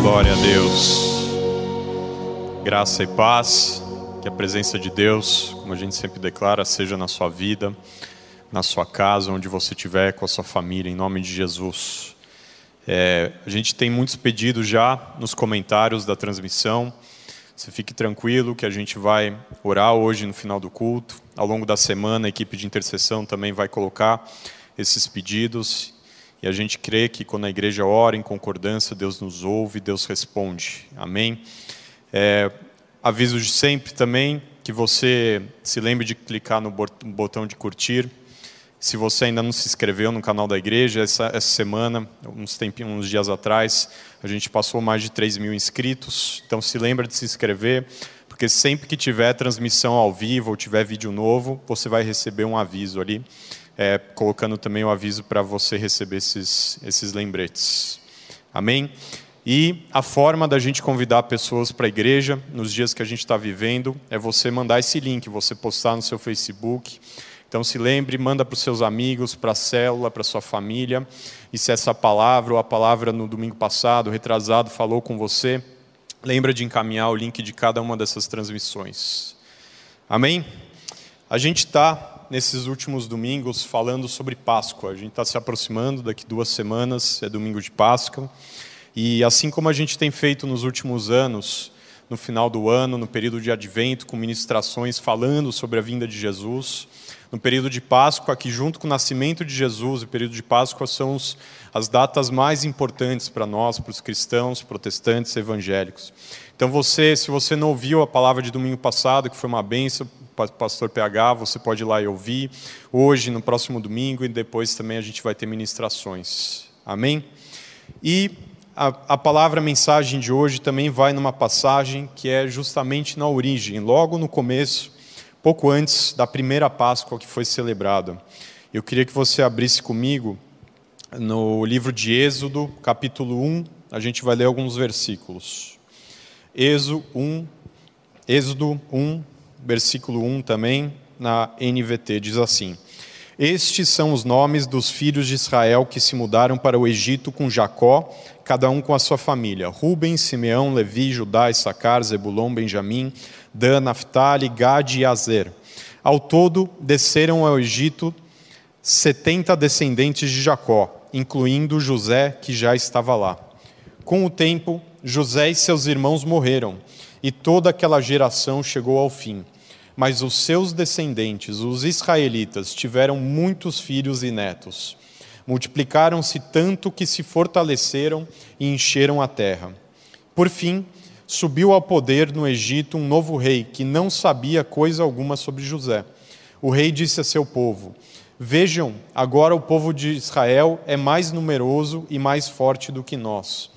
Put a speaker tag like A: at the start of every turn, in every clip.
A: Glória a Deus. Graça e paz. Que a presença de Deus, como a gente sempre declara, seja na sua vida, na sua casa, onde você estiver, com a sua família, em nome de Jesus. É, a gente tem muitos pedidos já nos comentários da transmissão. Você fique tranquilo que a gente vai orar hoje no final do culto. Ao longo da semana, a equipe de intercessão também vai colocar esses pedidos. E a gente crê que quando a igreja ora em concordância, Deus nos ouve, Deus responde. Amém? É, Aviso de sempre também que você se lembre de clicar no botão de curtir. Se você ainda não se inscreveu no canal da igreja, essa, essa semana, uns, tempinhos, uns dias atrás, a gente passou mais de 3 mil inscritos. Então se lembra de se inscrever, porque sempre que tiver transmissão ao vivo ou tiver vídeo novo, você vai receber um aviso ali, é, colocando também o aviso para você receber esses, esses lembretes. Amém? E a forma da gente convidar pessoas para a igreja nos dias que a gente está vivendo é você mandar esse link, você postar no seu Facebook. Então se lembre, manda para os seus amigos, para a célula, para sua família. E se essa palavra ou a palavra no domingo passado, retrasado, falou com você, lembra de encaminhar o link de cada uma dessas transmissões. Amém? A gente está nesses últimos domingos falando sobre Páscoa. A gente está se aproximando, daqui duas semanas é domingo de Páscoa. E assim como a gente tem feito nos últimos anos, no final do ano, no período de advento, com ministrações falando sobre a vinda de Jesus, no período de Páscoa, que junto com o nascimento de Jesus, o período de Páscoa são os, as datas mais importantes para nós, para os cristãos, protestantes, evangélicos. Então você, se você não ouviu a palavra de domingo passado, que foi uma benção, pastor PH, você pode ir lá e ouvir, hoje, no próximo domingo, e depois também a gente vai ter ministrações. Amém? E a, a palavra mensagem de hoje também vai numa passagem que é justamente na origem, logo no começo, pouco antes da primeira Páscoa que foi celebrada. Eu queria que você abrisse comigo no livro de Êxodo, capítulo 1, a gente vai ler alguns versículos. Êxodo 1, Êxodo 1, versículo 1 também, na NVT, diz assim: estes são os nomes dos filhos de Israel que se mudaram para o Egito com Jacó, cada um com a sua família: Ruben, Simeão, Levi, Judá, Issacar, Zebulon, Benjamim, Dan, Naphtali, Gad e Azer. Ao todo, desceram ao Egito setenta descendentes de Jacó, incluindo José, que já estava lá. Com o tempo, José e seus irmãos morreram, e toda aquela geração chegou ao fim. Mas os seus descendentes, os israelitas, tiveram muitos filhos e netos. Multiplicaram-se tanto que se fortaleceram e encheram a terra. Por fim, subiu ao poder no Egito um novo rei que não sabia coisa alguma sobre José. O rei disse a seu povo: Vejam, agora o povo de Israel é mais numeroso e mais forte do que nós.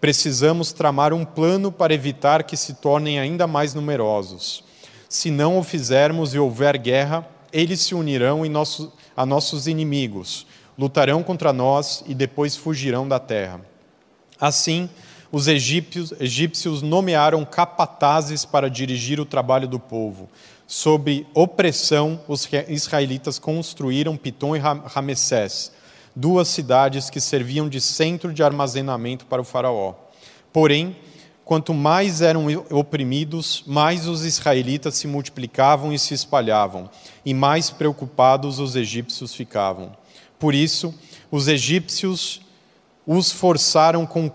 A: Precisamos tramar um plano para evitar que se tornem ainda mais numerosos. Se não o fizermos e houver guerra, eles se unirão nosso, a nossos inimigos, lutarão contra nós e depois fugirão da terra. Assim, os egípcios, egípcios nomearam capatazes para dirigir o trabalho do povo. Sob opressão, os israelitas construíram Pitom e Ramessés, duas cidades que serviam de centro de armazenamento para o faraó. Porém, quanto mais eram oprimidos, mais os israelitas se multiplicavam e se espalhavam, e mais preocupados os egípcios ficavam. Por isso, os egípcios os, forçaram com,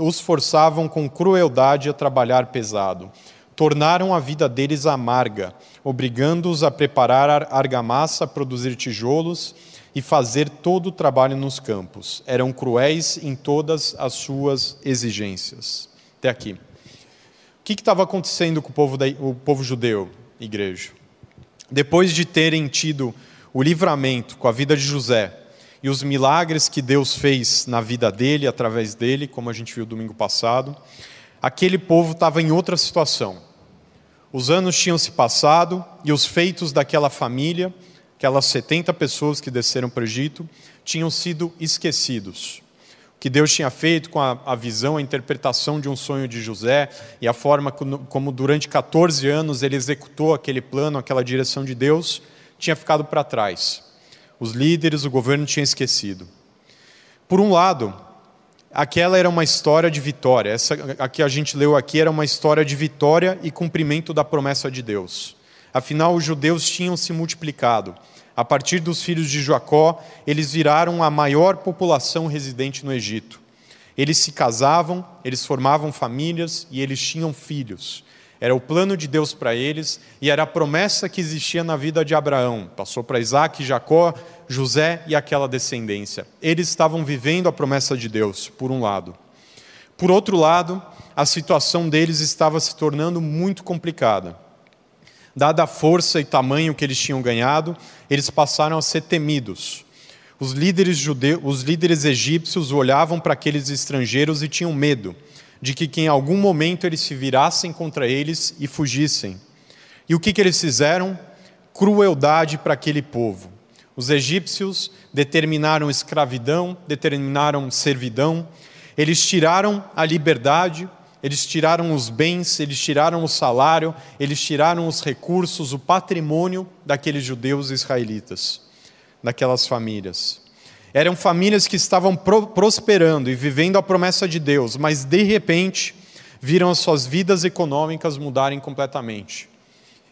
A: os forçavam com crueldade a trabalhar pesado. Tornaram a vida deles amarga, obrigando-os a preparar argamassa, produzir tijolos e fazer todo o trabalho nos campos. Eram cruéis em todas as suas exigências até aqui. O que estava acontecendo com o povo, da, o povo judeu, igreja? Depois de terem tido o livramento com a vida de José e os milagres que Deus fez na vida dele, através dele, como a gente viu domingo passado, aquele povo estava em outra situação. Os anos tinham se passado e os feitos daquela família, aquelas 70 pessoas que desceram para o Egito, tinham sido esquecidos que Deus tinha feito com a, a, visão, a interpretação de um sonho de José e a forma como, como, durante 14 anos ele executou aquele plano, aquela direção de Deus, tinha ficado para trás. Os líderes, o governo tinha esquecido. Por um lado, aquela era uma história de vitória. Essa a que a gente leu aqui era uma história de vitória e cumprimento da promessa de Deus. Afinal, os judeus tinham se multiplicado. A partir dos filhos de Jacó, eles viraram a maior população residente no Egito. Eles se casavam, eles formavam famílias e eles tinham filhos. Era o plano de Deus para eles e era a promessa que existia na vida de Abraão. Passou para Isaac, Jacó, José e aquela descendência. Eles estavam vivendo a promessa de Deus, por um lado. Por outro lado, a situação deles estava se tornando muito complicada. Dada a força e tamanho que eles tinham ganhado, eles passaram a ser temidos. Os líderes, judeus, os líderes egípcios olhavam para aqueles estrangeiros e tinham medo de que, que em algum momento eles se virassem contra eles e fugissem. E o que, que eles fizeram? Crueldade para aquele povo. Os egípcios determinaram escravidão, determinaram servidão, eles tiraram a liberdade, eles tiraram os bens, eles tiraram o salário, eles tiraram os recursos, o patrimônio daqueles judeus israelitas daquelas famílias. Eram famílias que estavam pro prosperando e vivendo a promessa de Deus, mas de repente viram as suas vidas econômicas mudarem completamente.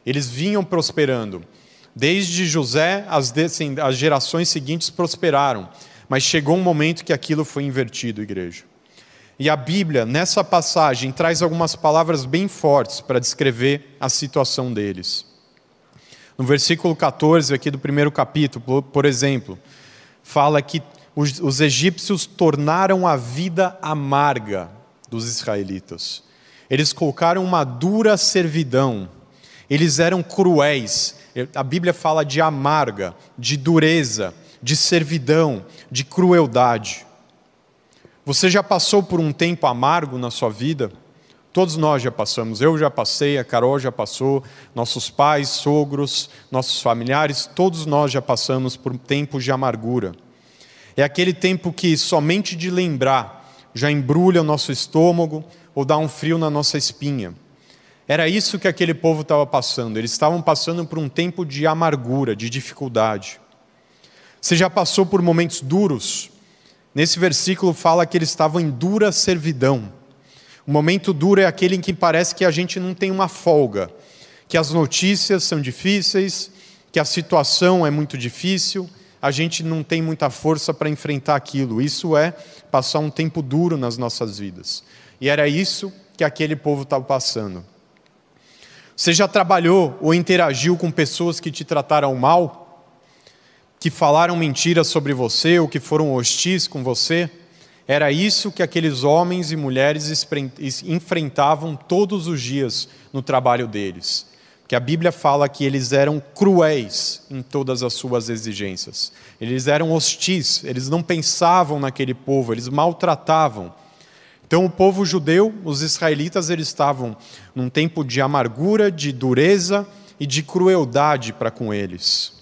A: Eles vinham prosperando. Desde José, as, as gerações seguintes prosperaram, mas chegou um momento que aquilo foi invertido, igreja. E a Bíblia, nessa passagem, traz algumas palavras bem fortes para descrever a situação deles. No versículo 14 aqui do primeiro capítulo, por exemplo, fala que os, os egípcios tornaram a vida amarga dos israelitas. Eles colocaram uma dura servidão. Eles eram cruéis. A Bíblia fala de amarga, de dureza, de servidão, de crueldade. Você já passou por um tempo amargo na sua vida? Todos nós já passamos, eu já passei, a Carol já passou, nossos pais, sogros, nossos familiares, todos nós já passamos por tempos de amargura. É aquele tempo que somente de lembrar já embrulha o nosso estômago ou dá um frio na nossa espinha. Era isso que aquele povo estava passando, eles estavam passando por um tempo de amargura, de dificuldade. Você já passou por momentos duros? Nesse versículo fala que eles estavam em dura servidão. O momento duro é aquele em que parece que a gente não tem uma folga, que as notícias são difíceis, que a situação é muito difícil, a gente não tem muita força para enfrentar aquilo. Isso é passar um tempo duro nas nossas vidas. E era isso que aquele povo estava passando. Você já trabalhou ou interagiu com pessoas que te trataram mal? Que falaram mentiras sobre você ou que foram hostis com você? Era isso que aqueles homens e mulheres enfrentavam todos os dias no trabalho deles. Que a Bíblia fala que eles eram cruéis em todas as suas exigências. Eles eram hostis, eles não pensavam naquele povo, eles maltratavam. Então o povo judeu, os israelitas, eles estavam num tempo de amargura, de dureza e de crueldade para com eles.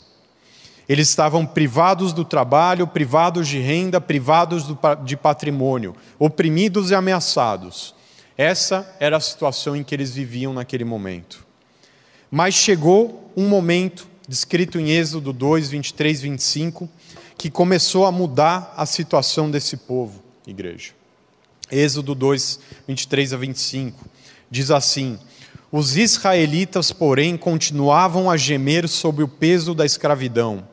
A: Eles estavam privados do trabalho, privados de renda, privados de patrimônio, oprimidos e ameaçados. Essa era a situação em que eles viviam naquele momento. Mas chegou um momento, descrito em Êxodo 2, 23, 25, que começou a mudar a situação desse povo, igreja. Êxodo 2, 23 a 25, diz assim: Os israelitas, porém, continuavam a gemer sob o peso da escravidão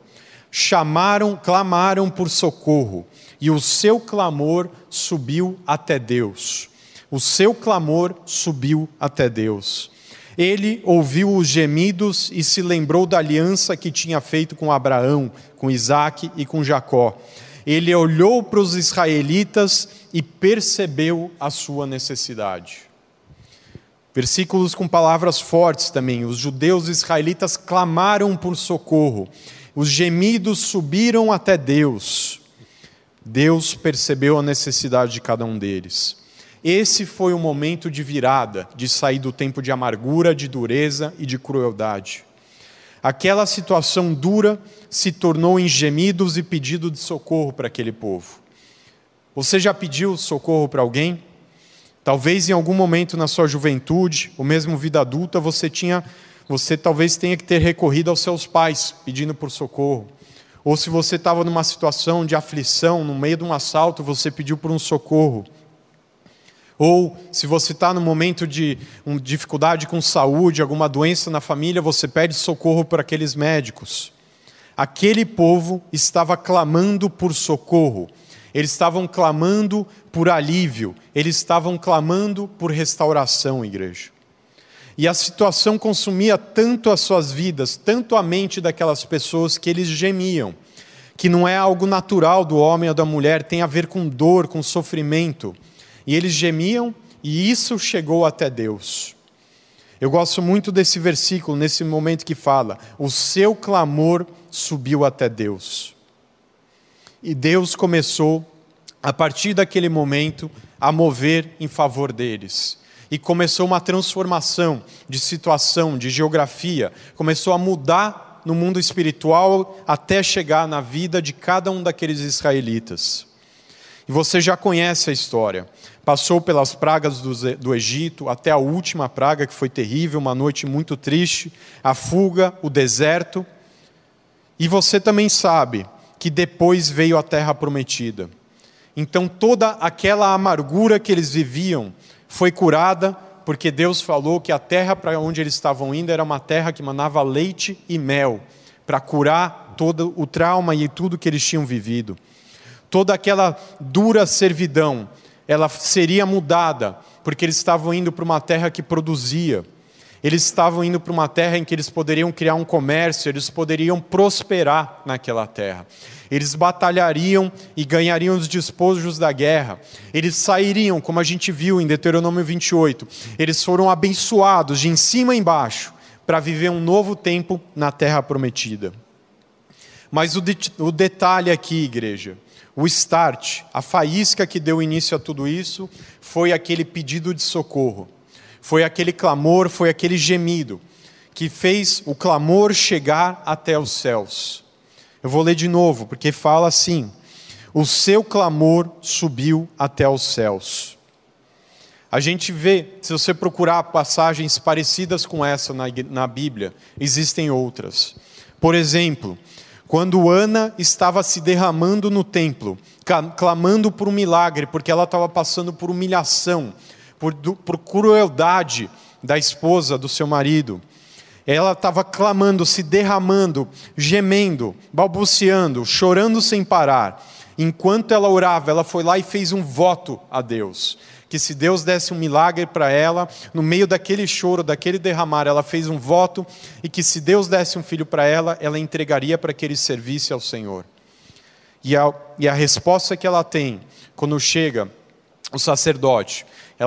A: chamaram, clamaram por socorro, e o seu clamor subiu até Deus. O seu clamor subiu até Deus. Ele ouviu os gemidos e se lembrou da aliança que tinha feito com Abraão, com Isaac e com Jacó. Ele olhou para os israelitas e percebeu a sua necessidade. Versículos com palavras fortes também. Os judeus israelitas clamaram por socorro os gemidos subiram até Deus. Deus percebeu a necessidade de cada um deles. Esse foi o momento de virada, de sair do tempo de amargura, de dureza e de crueldade. Aquela situação dura se tornou em gemidos e pedido de socorro para aquele povo. Você já pediu socorro para alguém? Talvez em algum momento na sua juventude, ou mesmo vida adulta, você tinha você talvez tenha que ter recorrido aos seus pais pedindo por socorro. Ou se você estava numa situação de aflição, no meio de um assalto, você pediu por um socorro. Ou se você está no momento de um, dificuldade com saúde, alguma doença na família, você pede socorro para aqueles médicos. Aquele povo estava clamando por socorro, eles estavam clamando por alívio, eles estavam clamando por restauração, igreja. E a situação consumia tanto as suas vidas, tanto a mente daquelas pessoas que eles gemiam, que não é algo natural do homem ou da mulher, tem a ver com dor, com sofrimento. E eles gemiam e isso chegou até Deus. Eu gosto muito desse versículo, nesse momento que fala: o seu clamor subiu até Deus. E Deus começou, a partir daquele momento, a mover em favor deles e começou uma transformação de situação, de geografia, começou a mudar no mundo espiritual até chegar na vida de cada um daqueles israelitas. E você já conhece a história. Passou pelas pragas do, Egito, até a última praga, que foi terrível, uma noite muito triste, a fuga, o deserto. E você também sabe que depois veio a terra prometida. Então toda aquela amargura que eles viviam foi curada porque Deus falou que a terra para onde eles estavam indo era uma terra que manava leite e mel, para curar todo o trauma e tudo que eles tinham vivido. Toda aquela dura servidão, ela seria mudada, porque eles estavam indo para uma terra que produzia. Eles estavam indo para uma terra em que eles poderiam criar um comércio, eles poderiam prosperar naquela terra. Eles batalhariam e ganhariam os despojos da guerra. Eles sairiam, como a gente viu em Deuteronômio 28, eles foram abençoados de em cima embaixo para viver um novo tempo na terra prometida. Mas o, o detalhe aqui, igreja, o start, a faísca que deu início a tudo isso, foi aquele pedido de socorro foi aquele clamor, foi aquele gemido que fez o clamor chegar até os céus. Eu vou ler de novo, porque fala assim: o seu clamor subiu até os céus. A gente vê, se você procurar passagens parecidas com essa na, na Bíblia, existem outras. Por exemplo, quando Ana estava se derramando no templo, clamando por um milagre, porque ela estava passando por humilhação, por, por crueldade da esposa do seu marido. Ela estava clamando, se derramando, gemendo, balbuciando, chorando sem parar. Enquanto ela orava, ela foi lá e fez um voto a Deus. Que se Deus desse um milagre para ela, no meio daquele choro, daquele derramar, ela fez um voto e que se Deus desse um filho para ela, ela entregaria para que ele servisse ao Senhor. E a, e a resposta que ela tem quando chega o sacerdote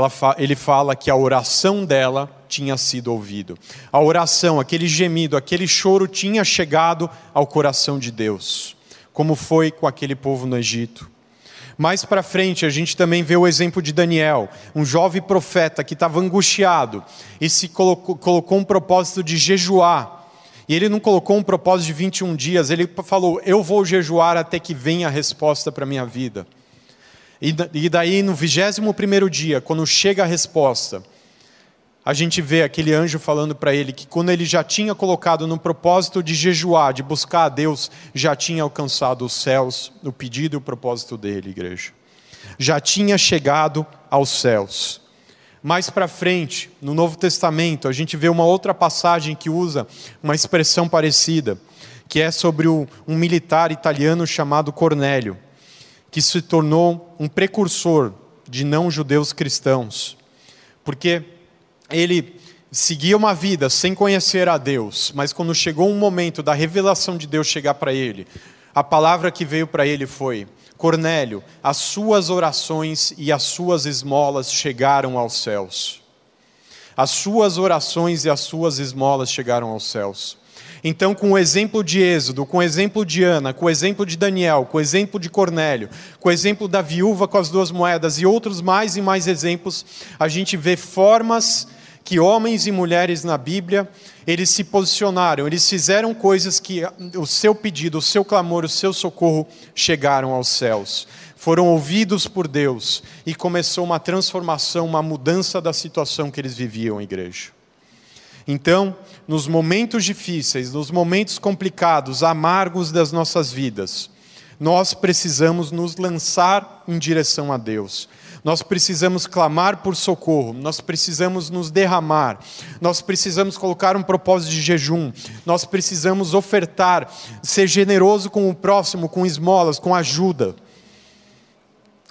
A: fa ele fala que a oração dela tinha sido ouvido. A oração, aquele gemido, aquele choro tinha chegado ao coração de Deus, como foi com aquele povo no Egito. Mais para frente, a gente também vê o exemplo de Daniel, um jovem profeta que estava angustiado e se colocou, colocou um propósito de jejuar. E ele não colocou um propósito de 21 dias, ele falou: Eu vou jejuar até que venha a resposta para a minha vida. E daí, no vigésimo primeiro dia, quando chega a resposta, a gente vê aquele anjo falando para ele que quando ele já tinha colocado no propósito de jejuar, de buscar a Deus, já tinha alcançado os céus, o pedido e o propósito dele, igreja. Já tinha chegado aos céus. Mais para frente, no Novo Testamento, a gente vê uma outra passagem que usa uma expressão parecida, que é sobre um militar italiano chamado Cornélio que se tornou um precursor de não-judeus cristãos, porque ele seguia uma vida sem conhecer a Deus, mas quando chegou um momento da revelação de Deus chegar para ele, a palavra que veio para ele foi: Cornélio, as suas orações e as suas esmolas chegaram aos céus. As suas orações e as suas esmolas chegaram aos céus. Então, com o exemplo de Êxodo, com o exemplo de Ana, com o exemplo de Daniel, com o exemplo de Cornélio, com o exemplo da viúva com as duas moedas e outros mais e mais exemplos, a gente vê formas que homens e mulheres na Bíblia, eles se posicionaram, eles fizeram coisas que o seu pedido, o seu clamor, o seu socorro chegaram aos céus. Foram ouvidos por Deus e começou uma transformação, uma mudança da situação que eles viviam, igreja. Então, nos momentos difíceis, nos momentos complicados, amargos das nossas vidas, nós precisamos nos lançar em direção a Deus. Nós precisamos clamar por socorro, nós precisamos nos derramar, nós precisamos colocar um propósito de jejum, nós precisamos ofertar, ser generoso com o próximo, com esmolas, com ajuda.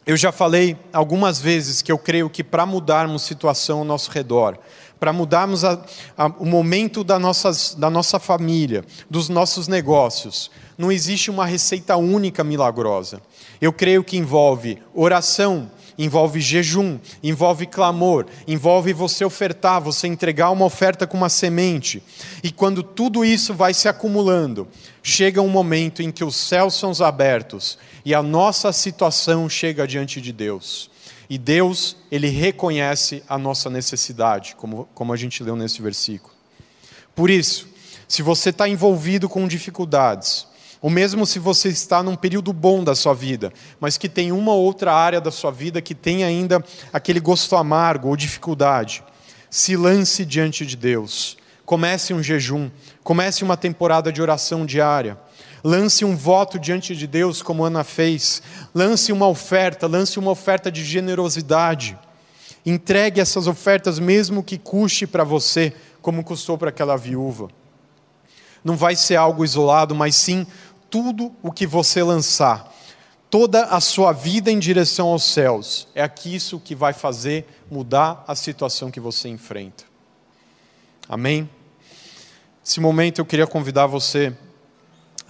A: Eu já falei algumas vezes que eu creio que para mudarmos situação ao nosso redor, para mudarmos a, a, o momento da, nossas, da nossa família, dos nossos negócios, não existe uma receita única milagrosa. Eu creio que envolve oração, envolve jejum, envolve clamor, envolve você ofertar, você entregar uma oferta com uma semente. E quando tudo isso vai se acumulando, chega um momento em que os céus são abertos e a nossa situação chega diante de Deus. E Deus, ele reconhece a nossa necessidade, como, como a gente leu nesse versículo. Por isso, se você está envolvido com dificuldades, ou mesmo se você está num período bom da sua vida, mas que tem uma ou outra área da sua vida que tem ainda aquele gosto amargo ou dificuldade, se lance diante de Deus. Comece um jejum, comece uma temporada de oração diária. Lance um voto diante de Deus, como Ana fez. Lance uma oferta, lance uma oferta de generosidade. Entregue essas ofertas, mesmo que custe para você, como custou para aquela viúva. Não vai ser algo isolado, mas sim tudo o que você lançar, toda a sua vida em direção aos céus, é aqui isso que vai fazer mudar a situação que você enfrenta. Amém? Nesse momento eu queria convidar você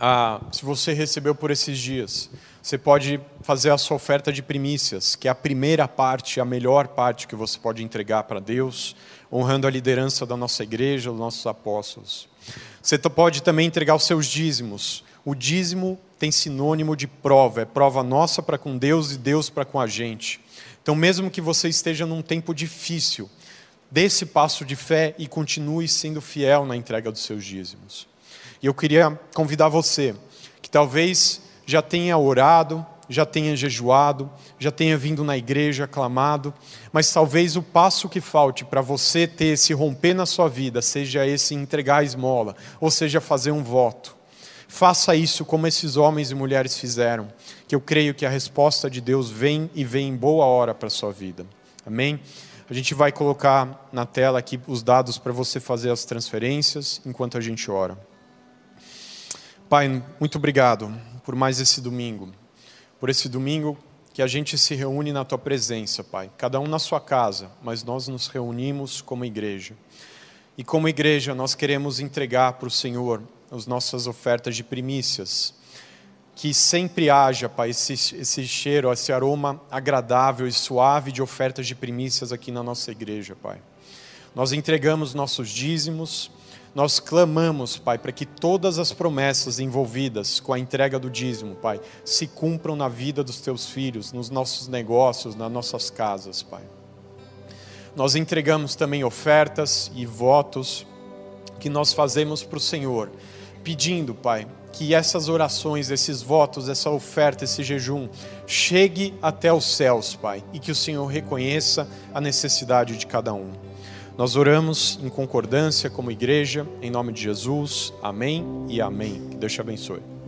A: a, se você recebeu por esses dias, você pode fazer a sua oferta de primícias, que é a primeira parte, a melhor parte que você pode entregar para Deus, honrando a liderança da nossa igreja, dos nossos apóstolos. Você pode também entregar os seus dízimos, o dízimo tem sinônimo de prova, é prova nossa para com Deus e Deus para com a gente. Então, mesmo que você esteja num tempo difícil, dê esse passo de fé e continue sendo fiel na entrega dos seus dízimos. E eu queria convidar você, que talvez já tenha orado, já tenha jejuado, já tenha vindo na igreja, clamado, mas talvez o passo que falte para você ter esse romper na sua vida seja esse entregar a esmola, ou seja, fazer um voto. Faça isso como esses homens e mulheres fizeram, que eu creio que a resposta de Deus vem e vem em boa hora para a sua vida. Amém? A gente vai colocar na tela aqui os dados para você fazer as transferências enquanto a gente ora. Pai, muito obrigado por mais esse domingo, por esse domingo que a gente se reúne na tua presença, Pai. Cada um na sua casa, mas nós nos reunimos como igreja. E como igreja, nós queremos entregar para o Senhor as nossas ofertas de primícias. Que sempre haja, Pai, esse, esse cheiro, esse aroma agradável e suave de ofertas de primícias aqui na nossa igreja, Pai. Nós entregamos nossos dízimos, nós clamamos, Pai, para que todas as promessas envolvidas com a entrega do dízimo, Pai, se cumpram na vida dos teus filhos, nos nossos negócios, nas nossas casas, Pai. Nós entregamos também ofertas e votos que nós fazemos para o Senhor pedindo, Pai, que essas orações, esses votos, essa oferta, esse jejum chegue até os céus, Pai, e que o Senhor reconheça a necessidade de cada um. Nós oramos em concordância como igreja, em nome de Jesus. Amém e amém. Que Deus te abençoe.